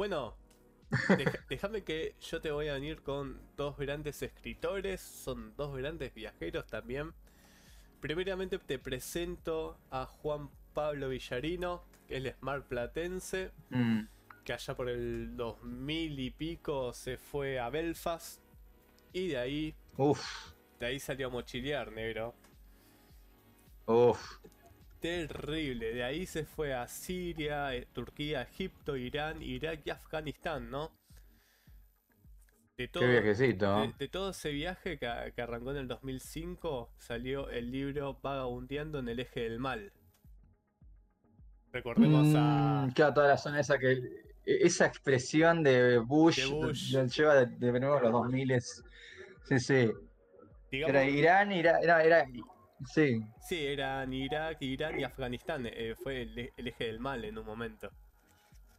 Bueno, déjame que yo te voy a venir con dos grandes escritores, son dos grandes viajeros también. Primeramente te presento a Juan Pablo Villarino, que es el Smart Platense, mm. que allá por el 2000 y pico se fue a Belfast y de ahí, Uf. de ahí salió a mochilear, negro. Uf. Terrible, de ahí se fue a Siria, eh, Turquía, Egipto, Irán, Irak y Afganistán, ¿no? De todo, Qué viajecito. De, todo ese viaje que, arrancó en el 2005, salió el libro Vagabundeando en el eje del mal. Recordemos a. Mm, claro, toda la zona esa que. Esa expresión de Bush, lleva de, nuevo los 2000 Sí, sí. era Irán, era, era, Sí. Sí, eran Irak, Irán y Afganistán. Eh, fue el, eje del mal en un momento.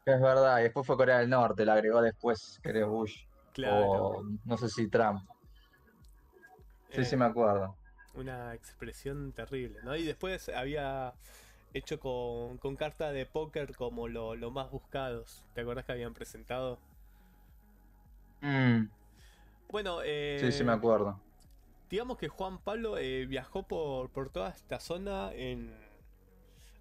Es verdad, y después fue Corea del Norte, la agregó después, era Bush. Claro. no sé si Trump. Sí, sí me acuerdo. Una expresión terrible, ¿no? Y después había hecho con, con carta de póker como lo, más buscados. ¿Te acuerdas que habían presentado? Mm. Bueno, eh, sí, sí me acuerdo. Digamos que Juan Pablo eh, viajó por, por toda esta zona en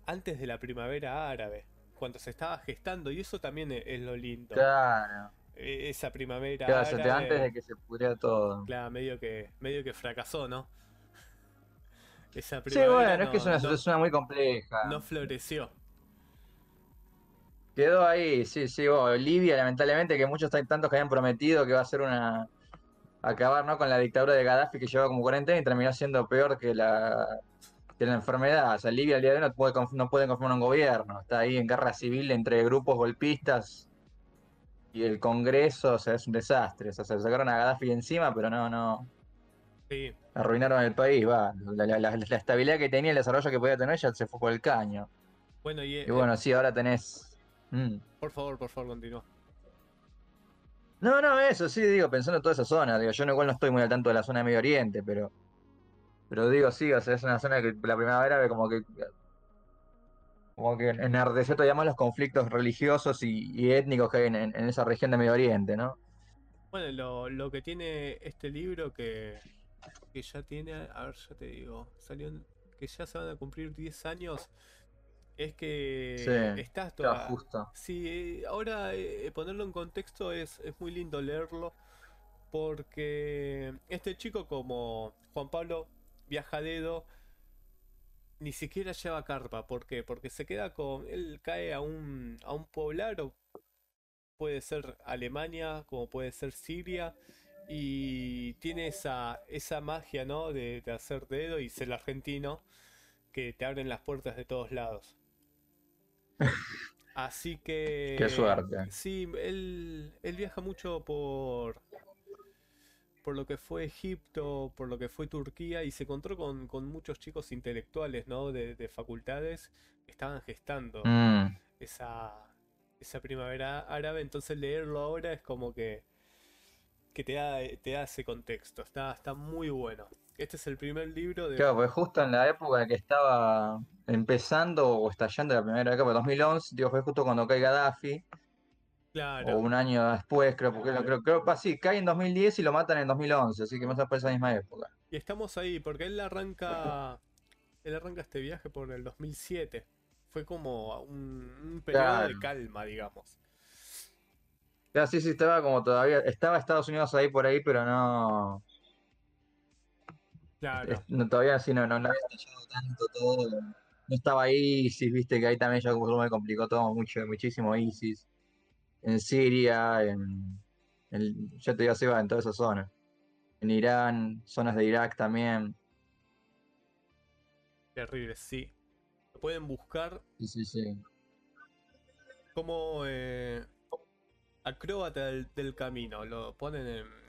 antes de la primavera árabe, cuando se estaba gestando, y eso también es, lo lindo. Claro. E, esa primavera. Claro, antes de que se pudriera todo. Claro, medio que, medio que fracasó, ¿no? Esa sí, bueno, es que es una situación muy compleja. No floreció. Quedó ahí, sí, sí, Libia, lamentablemente, que muchos tantos que habían prometido que va a ser una. Acabar ¿no? con la dictadura de Gaddafi que lleva como 40 años y terminó siendo peor que la, que la enfermedad. O sea, Libia al día de hoy no, puede, no pueden conformar un gobierno. Está ahí en guerra civil entre grupos golpistas y el Congreso, o sea, es un desastre. O sea, se sacaron a Gaddafi encima, pero no, no. Sí. Arruinaron el país, va. La, estabilidad que tenía, el desarrollo que podía tener, ya se fue por el caño. Bueno, y, y bueno, sí, ahora tenés. Mm. Por favor, por favor, continúa. No, no, eso sí, digo, pensando en toda esa zona, digo, yo igual no estoy muy al tanto de la zona de Medio Oriente, pero. Pero digo, sí, o sea, es una zona que la primavera ve como que como que enardeció todavía más los conflictos religiosos y, étnicos que hay en, esa región de Medio Oriente, ¿no? Bueno, lo, que tiene este libro que, que, ya tiene, a ver, ya te digo, salió que ya se van a cumplir 10 años, es que sí, estás toda... justo. Sí, ahora eh, ponerlo en contexto es, es muy lindo leerlo, porque este chico como Juan Pablo viaja dedo, ni siquiera lleva carpa. ¿Por qué? Porque se queda con. Él cae a un, a un poblado. Puede ser Alemania, como puede ser Siria. Y tiene esa, esa magia, ¿no? De, hacer dedo y ser argentino. Que te abren las puertas de todos lados. Así que. Qué suerte. Sí, él, él viaja mucho por, por lo que fue Egipto, por lo que fue Turquía, y se encontró con, muchos chicos intelectuales, ¿no? De, facultades que estaban gestando mm. esa, esa primavera árabe. Entonces leerlo ahora es como que, que te, da, te da ese contexto. Está, está muy bueno. Este es el primer libro de... Claro, pues justo en la época que estaba empezando o estallando la primera época, 2011, digo, fue justo cuando cae Gaddafi. Claro. O un año después, creo, porque creo, creo, creo sí, cae en 2010 y lo matan en 2011, así que más o menos por esa misma época. Y estamos ahí, porque él arranca, él arranca este viaje por el 2007. Fue como un, periodo de calma, digamos. Ya, sí, sí, estaba como todavía, estaba Estados Unidos ahí por ahí, pero no... Claro. todavía así no, no, no había estallado tanto todo. No estaba ISIS, viste que ahí también ya como me complicó todo mucho, muchísimo ISIS en Siria, en, ya te digo, se iba en toda esa zona. En Irán, zonas de Irak también. Terrible, sí. Lo pueden buscar. Sí, sí, sí. Como eh, acróbata del, camino. Lo ponen en,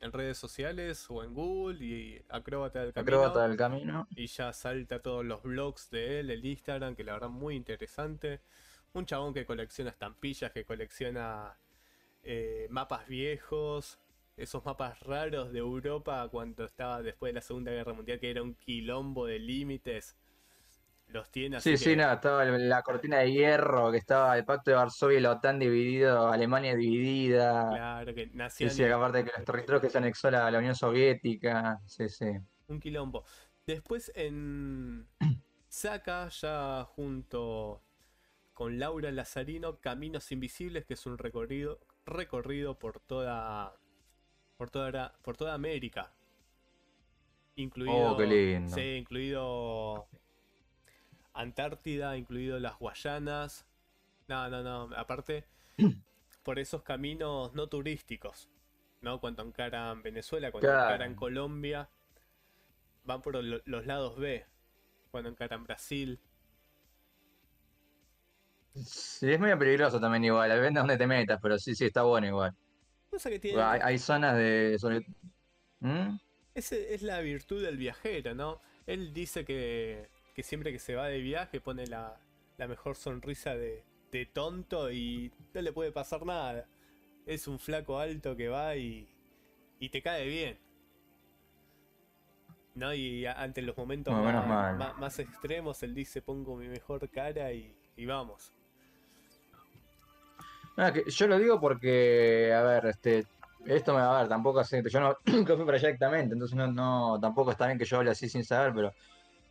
en, redes sociales o en Google y acróbata del camino. Acróbata del camino. Y ya salta todos los blogs de él, el Instagram, que la verdad muy interesante un chabón que colecciona estampillas, que colecciona eh, mapas viejos, esos mapas raros de Europa cuando estaba después de la Segunda Guerra Mundial, que era un quilombo de límites. Los tiene así. Sí, sí, no, estaba la cortina de hierro, que estaba el pacto de Varsovia y la OTAN dividido, Alemania dividida. Claro, que Sí, nacían sí, aparte de que los territorios que se anexó la, la Unión Soviética. Sí, sí. un quilombo. Después en saca ya junto con Laura Lazarino Caminos Invisibles, que es un recorrido recorrido por toda por toda por toda América. Incluido Oh, qué lindo. sí, incluido Antártida, incluido las Guayanas. No, no, no, aparte por esos caminos no turísticos, ¿no? Cuando encaran Venezuela, cuando Claro. encaran Colombia, van por lo- los lados B, cuando encaran Brasil. Sí, es medio peligroso también igual, depende de dónde te metas, pero sí, sí, está bueno igual. Cosa que tiene, Hay, hay zonas de... sobre- ¿Mm? ese es la virtud del viajero, ¿no? Él dice que, que siempre que se va de viaje pone la, la mejor sonrisa de, de tonto y no le puede pasar nada. Es un flaco alto que va y, y te cae bien. ¿No? Y ante los momentos No, más, mal. más- más extremos, él dice pongo mi mejor cara y, y vamos. No, que yo lo digo porque, a ver, este, esto me va a ver, tampoco así, yo no nunca fui para allá directamente, entonces no, no, tampoco está bien que yo hable así sin saber, pero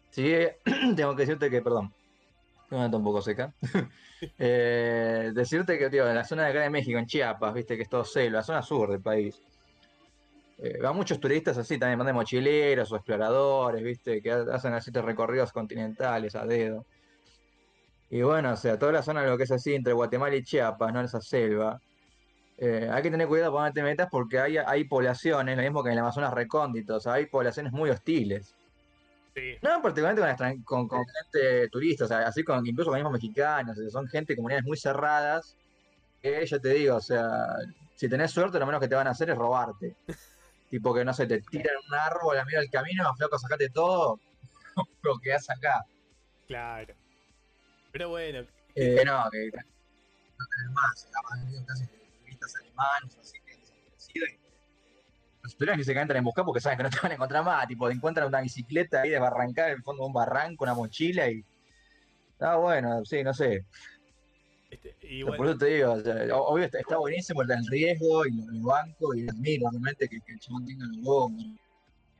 sí tengo que decirte que, perdón, tengo una tos un poco seca. Eh, decirte que, tío, en la zona de acá de México, en Chiapas, viste que es todo selva, la zona sur del país. eh, van muchos turistas así, también van de mochileros o exploradores, viste, que ha- hacen así recorridos continentales a dedo. Y bueno, o sea, toda la zona de lo que es así entre Guatemala y Chiapas, ¿no? Esa selva. eh, hay que tener cuidado dónde te metas porque hay, hay poblaciones, lo mismo que en el Amazonas recóndito, o sea, hay poblaciones muy hostiles. Sí. No particularmente con, con, con gente turista, o sea, así con incluso con mismos mexicanos, o sea, son gente, comunidades muy cerradas, que yo te digo, o sea, si tenés suerte, lo menos que te van a hacer es robarte. tipo que, no sé, te tiran un árbol a medio del camino, flaco, sacate todo, lo que haces acá. Claro. Pero bueno, Eh, no, que no tenés más, mayoría casi turistas alemanes, así que desaparecido y turistas que se entran en buscar porque saben que no te van a encontrar más, tipo, te encuentran una bicicleta ahí de barrancar en el fondo de un barranco, una mochila y. Ah, bueno, sí, no sé. este, y Por eso te digo, o sea, o- obvio está, está buenísimo el riesgo y el banco y admiro realmente que, que el chabón tenga los huevos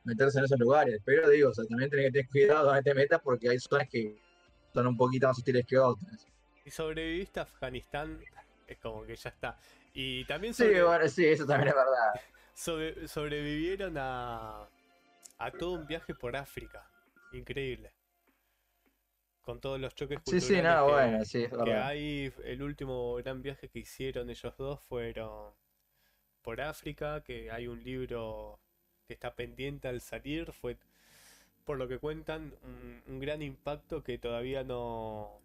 meterse en esos lugares. Pero digo, o sea, también tenés que tener cuidado donde te metas porque hay zonas que son un poquito más hostiles que otras. si sobreviviste a Afganistán, es como que ya está. Y también Sí, bueno, sí, eso también es verdad. Sobre- sobrevivieron a, a todo un viaje por África. Increíble. Con todos los choques Sí, sí, culturales no, que, bueno, sí, es que hay. El último gran viaje que hicieron ellos dos fueron por África, que hay un libro que está pendiente al salir. Fue, por lo que cuentan, un, un gran impacto que todavía no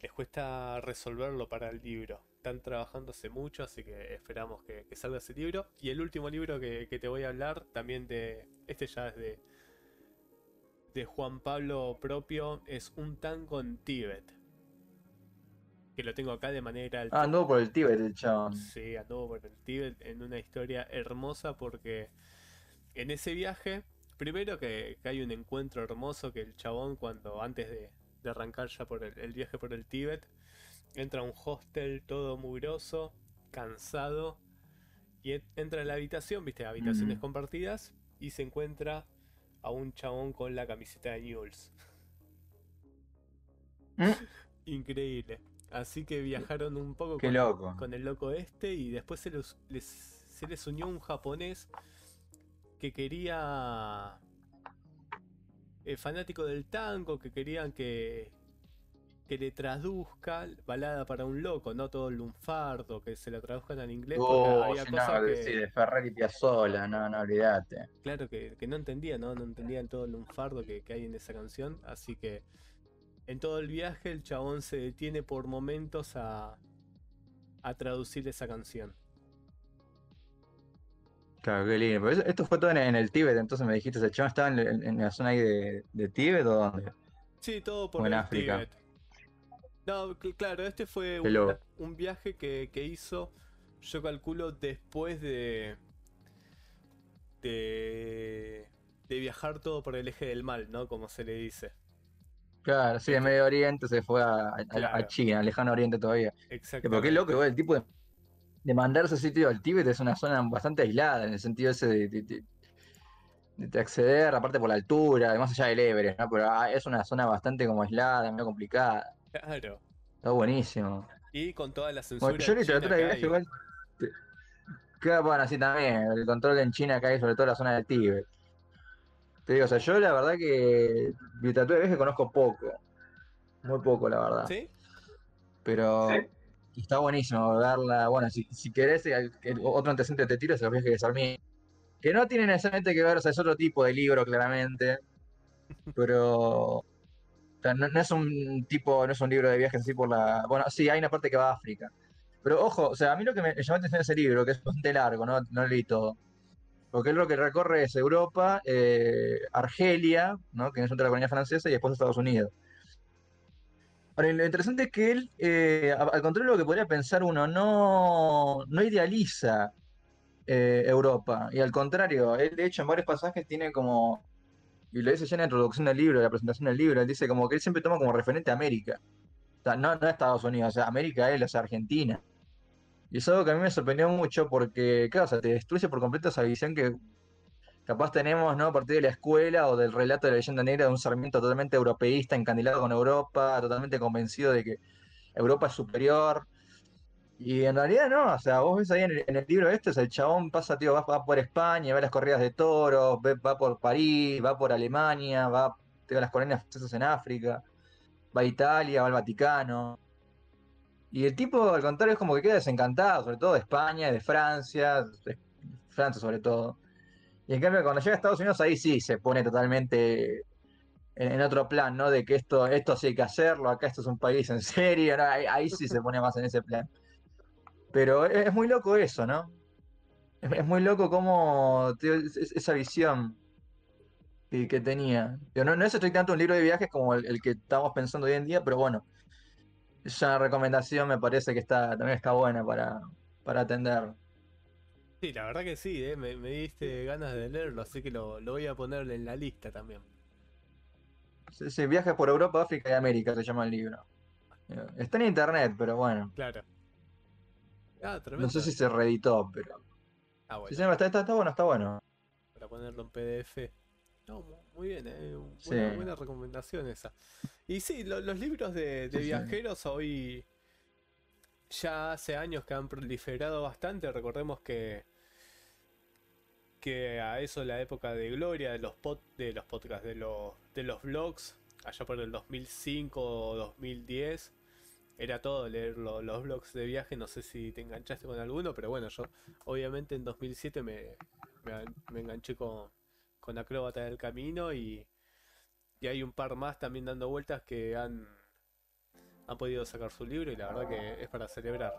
les cuesta resolverlo para el libro. Están trabajando hace mucho, así que esperamos que, que salga ese libro. Y el último libro que, que te voy a hablar, también de. Este ya es de. de Juan Pablo propio, es Un tango en Tíbet. Que lo tengo acá de manera Ah, anduvo por el Tíbet el chabón. Sí, anduvo por el Tíbet en una historia hermosa porque en ese viaje, primero que, que hay un encuentro hermoso que el chabón cuando antes de, de arrancar ya por el, el viaje por el Tíbet, entra a un hostel todo mugroso, cansado, y en- entra a la habitación, viste, habitaciones compartidas, y se encuentra a un chabón con la camiseta de Newell's. Mm, Increíble. Así que viajaron un poco con, loco. con el loco este y después se, los- les, se les unió un japonés que quería... eh, fanático del tango, que querían que, que le traduzca balada para un loco, no todo el lunfardo, que se la traduzcan al inglés, Oh, había sí, cosas no, que, de, sí, de Ferrari Piazzolla, no, no, olvídate. claro, que, que no entendían, ¿no? No entendían todo el lunfardo que, que hay en esa canción, así que en todo el viaje el chabón se detiene por momentos a, a traducir esa canción. Claro, qué lindo. Pero esto fue todo en, en el Tíbet, entonces me dijiste, ¿el chabón estaba en, en- en la zona ahí de, de Tíbet o dónde? Sí, todo por O el África. Tíbet. No, cl- claro, este fue un, viaje que, que hizo, yo calculo, después de, de. de viajar todo por el eje del mal, ¿no? Como se le dice. Claro, sí, de Medio Oriente se fue a, a- a. China, al lejano Oriente todavía. Exactamente. Pero qué loco, el tipo de, de mandarse ese sitio al Tíbet es una zona bastante aislada, en el sentido ese de, de- de- de acceder, aparte por la altura, más allá del Everest, ¿no? Pero ah, es una zona bastante como aislada, medio complicada. Claro. Está buenísimo. Y con toda la censura Bueno, yo literatura de viaje igual. bueno, así también, el control en China acá y sobre todo la zona del Tíbet. Te digo, o sea, yo la verdad que literatura de viaje conozco poco. Muy poco, la verdad. ¿Sí? Pero está buenísimo verla. Bueno, si, si querés, el- el otro antecedente te tiro es los viajes de Sarmiento. Que no tiene necesariamente que ver, o sea, es otro tipo de libro, claramente. Pero. No, es un tipo, no es un libro de viajes así por la. Bueno, sí, hay una parte que va a África. Pero ojo, o sea, a mí lo que me llamó la atención de ese libro, que es bastante largo, no, no leí todo. Porque él lo que recorre es Europa, eh, Argelia, ¿no? que es otra colonia francesa, y después Estados Unidos. Ahora, lo interesante es que él, eh, al contrario de lo que podría pensar uno, no, no idealiza eh, Europa. Y al contrario, él de hecho en varios pasajes tiene como, y lo dice ya en la introducción del libro, en la presentación del libro, él dice como que él siempre toma como referente a América. O sea, no, no Estados Unidos, o sea, América él, o sea, Argentina. Y es algo que a mí me sorprendió mucho porque, claro, o sea, te destruye por completo esa visión que capaz tenemos, ¿no? A partir de la escuela o del relato de la leyenda negra de un Sarmiento totalmente europeísta, encandilado con Europa, totalmente convencido de que Europa es superior. Y en realidad no, o sea, vos ves ahí en el, en el libro este, o el chabón pasa, tío, va, va por España, ve las corridas de toros, ve- va por París, va por Alemania, va a las colonias francesas en África, va a Italia, va al Vaticano. Y el tipo, al contrario, es como que queda desencantado, sobre todo de España, de Francia, de Francia sobre todo. Y en cambio, cuando llega a Estados Unidos, ahí sí se pone totalmente en, otro plan, ¿no? De que esto, esto sí hay que hacerlo, acá esto es un país en serio, ¿no? Ahí sí se pone más en ese plan. Pero es, es muy loco eso, ¿no? Es, muy loco es- esa visión que, que tenía. Yo no, no es estrictamente un libro de viajes como el, el que estamos pensando hoy en día, pero bueno, es una recomendación, me parece que está, también está buena para, para atender. Sí, la verdad que sí, ¿eh? me, me diste ganas de leerlo, así que lo, lo voy a poner en la lista también. Sí, sí, Viajes por Europa, África y América se llama el libro. Eh, Está en internet, pero bueno. Claro. Ah, tremendo. No sé si se reeditó, pero. Ah, Sí, bueno, sí, está, está- está bueno, está bueno. para ponerlo en PDF. No, mu- muy bien, ¿eh? Buena, Sí. buena recomendación esa. Y sí, lo- los libros de, de Sí, sí. viajeros hoy ya hace años que han proliferado bastante. Recordemos que que a eso la época de gloria de los pod, de los podcasts, de los de los blogs, allá por el 2005 o 2010, era todo leer lo- los blogs de viaje. No sé si te enganchaste con alguno, pero bueno, yo obviamente en 2007 me, me, me enganché con, con Acróbata del Camino y, y hay un par más también dando vueltas que han, han podido sacar su libro y la verdad que es para celebrar.